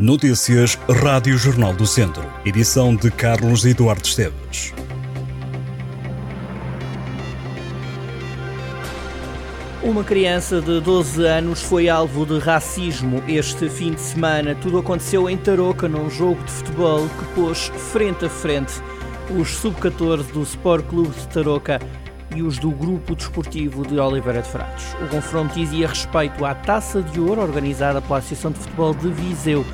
Notícias Rádio Jornal do Centro. Edição de Carlos Eduardo Esteves. Uma criança de 12 anos foi alvo de racismo este fim de semana. Tudo aconteceu em Tarouca, num jogo de futebol que pôs frente a frente os sub-14 do Sport Clube de Tarouca e os do Grupo Desportivo de Oliveira de Frades. O confronto dizia respeito à Taça de Ouro organizada pela Associação de Futebol de Viseu.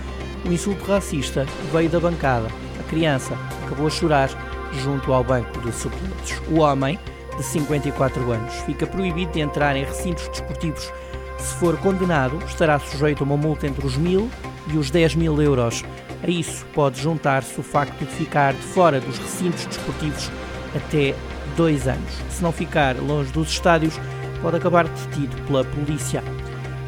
O insulto racista veio da bancada. A criança acabou a chorar junto ao banco de suplentes. O homem, de 54 anos, fica proibido de entrar em recintos desportivos. Se for condenado, estará sujeito a uma multa entre os mil e os 10 mil euros. A isso pode juntar-se o facto de ficar de fora dos recintos desportivos até dois anos. Se não ficar longe dos estádios, pode acabar detido pela polícia.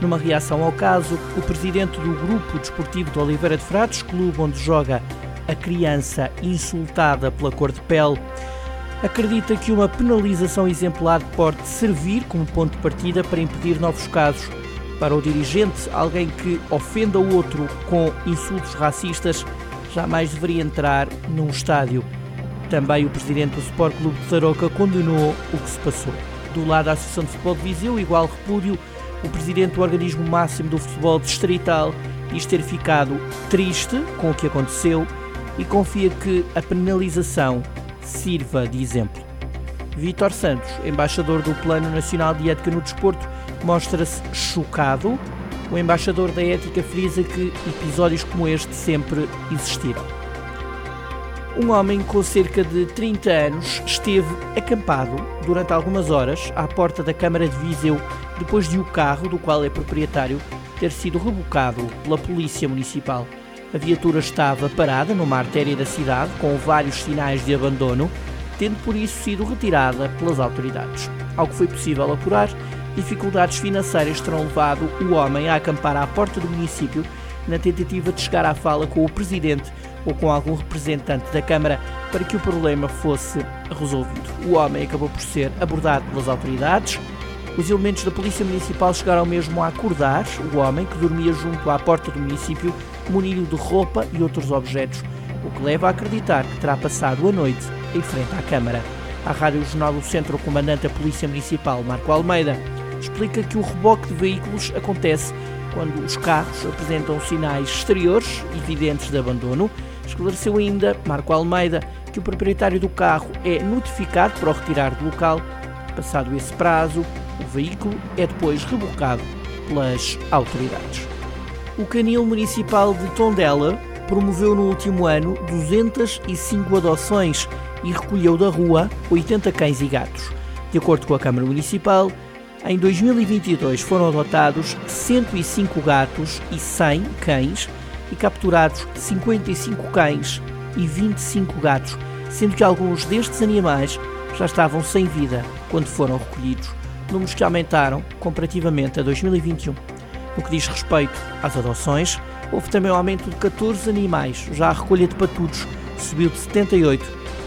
Numa reação ao caso, o presidente do Grupo Desportivo de Oliveira de Frades, clube onde joga a criança insultada pela cor de pele, acredita que uma penalização exemplar pode servir como ponto de partida para impedir novos casos. Para o dirigente, alguém que ofenda o outro com insultos racistas jamais deveria entrar num estádio. Também o presidente do Sport Clube de Tarouca condenou o que se passou. Do lado da Associação de Futebol de Viseu, igual repúdio, o presidente do organismo máximo do futebol distrital diz ter ficado triste com o que aconteceu e confia que a penalização sirva de exemplo. Vítor Santos, embaixador do Plano Nacional de Ética no Desporto, mostra-se chocado. O embaixador da ética frisa que episódios como este sempre existiram. Um homem com cerca de 30 anos esteve acampado durante algumas horas à porta da Câmara de Viseu depois de o carro do qual é proprietário ter sido rebocado pela Polícia Municipal. A viatura estava parada numa artéria da cidade com vários sinais de abandono, tendo por isso sido retirada pelas autoridades. Ao que foi possível apurar, dificuldades financeiras terão levado o homem a acampar à porta do município na tentativa de chegar à fala com o presidente ou com algum representante da Câmara para que o problema fosse resolvido. O homem acabou por ser abordado pelas autoridades. Os elementos da Polícia Municipal chegaram mesmo a acordar o homem que dormia junto à porta do município, munido de roupa e outros objetos, o que leva a acreditar que terá passado a noite em frente à Câmara. À Rádio Jornal do Centro, o comandante da Polícia Municipal, Marco Almeida, explica que o reboque de veículos acontece quando os carros apresentam sinais exteriores evidentes de abandono Esclareceu ainda Marco Almeida que o proprietário do carro é notificado para o retirar do local. Passado esse prazo, o veículo é depois rebocado pelas autoridades. O Canil Municipal de Tondela promoveu no último ano 205 adoções e recolheu da rua 80 cães e gatos. De acordo com a Câmara Municipal, em 2022 foram adotados 105 gatos e 100 cães e capturados 55 cães e 25 gatos, sendo que alguns destes animais já estavam sem vida quando foram recolhidos, números que aumentaram comparativamente a 2021. No que diz respeito às adoções, houve também um aumento de 14 animais, já a recolha de patudos subiu de 78%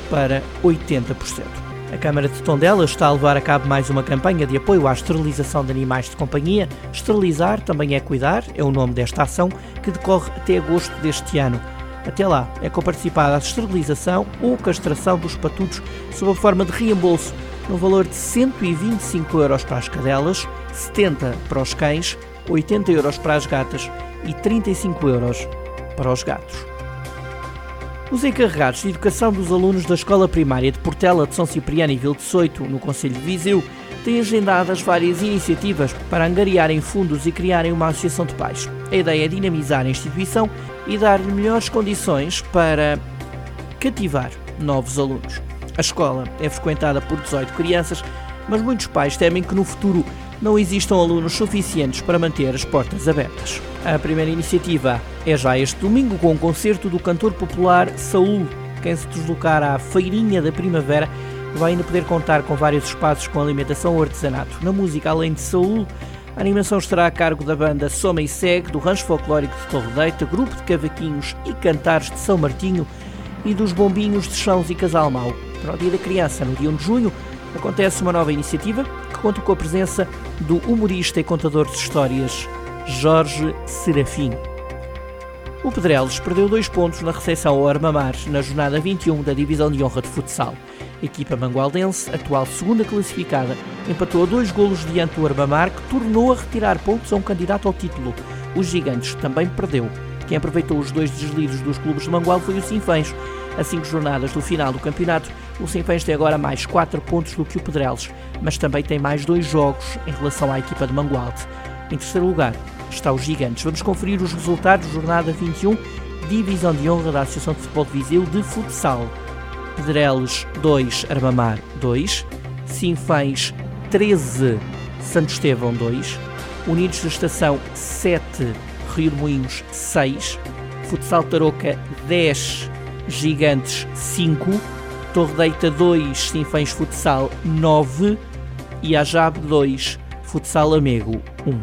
para 80%. A Câmara de Tondela está a levar a cabo mais uma campanha de apoio à esterilização de animais de companhia. Esterilizar também é cuidar, é o nome desta ação, que decorre até agosto deste ano. Até lá, é comparticipada a esterilização ou castração dos patudos sob a forma de reembolso, no valor de 125 euros para as cadelas, 70 para os cães, 80 euros para as gatas e 35 euros para os gatos. Os encarregados de educação dos alunos da Escola Primária de Portela de São Cipriano e Vil de Soito, no Conselho de Viseu, têm agendadas várias iniciativas para angariarem fundos e criarem uma associação de pais. A ideia é dinamizar a instituição e dar-lhe melhores condições para cativar novos alunos. A escola é frequentada por 18 crianças, mas muitos pais temem que no futuro não existam alunos suficientes para manter as portas abertas. A primeira iniciativa é já este domingo com o um concerto do cantor popular Saúl. Quem se deslocar à Feirinha da Primavera vai ainda poder contar com vários espaços com alimentação ou artesanato. Na música, além de Saúl, a animação estará a cargo da banda Soma e Segue, do Rancho Folclórico de Torre Deita, grupo de cavaquinhos e cantares de São Martinho e dos Bombinhos de Chãos e Casal Mau. Para o Dia da Criança, no dia 1 de junho, acontece uma nova iniciativa que conta com a presença do humorista e contador de histórias Jorge Serafim. O Pedrelos perdeu dois pontos na recepção ao Armamar na jornada 21 da Divisão de Honra de Futsal. A equipa mangualdense, atual segunda classificada, empatou a dois golos diante do Armamar, que tornou a retirar pontos a um candidato ao título. Os Gigantes também perdeu. Quem aproveitou os dois deslizes dos clubes de Mangual foi o Sinfãs. A cinco jornadas do final do campeonato, o Sinfãs tem agora mais quatro pontos do que o Pedrelos, mas também tem mais dois jogos em relação à equipa de Mangualde. Em terceiro lugar, está os Gigantes. Vamos conferir os resultados da jornada 21, divisão de honra da Associação de Futebol de Viseu de futsal. Pedreles 2, Armamar 2, Sinfãs 13, Santo Estevão 2, Unidos da Estação 7, Rio de Moinhos 6, Futsal Tarouca 10, Gigantes 5, Torre Deita 2, Sinfãs Futsal 9 e Ajab 2, Futsal Amego 1.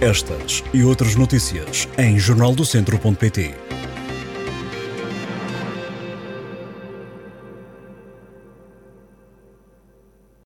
Estas e outras notícias em jornaldocentro.pt.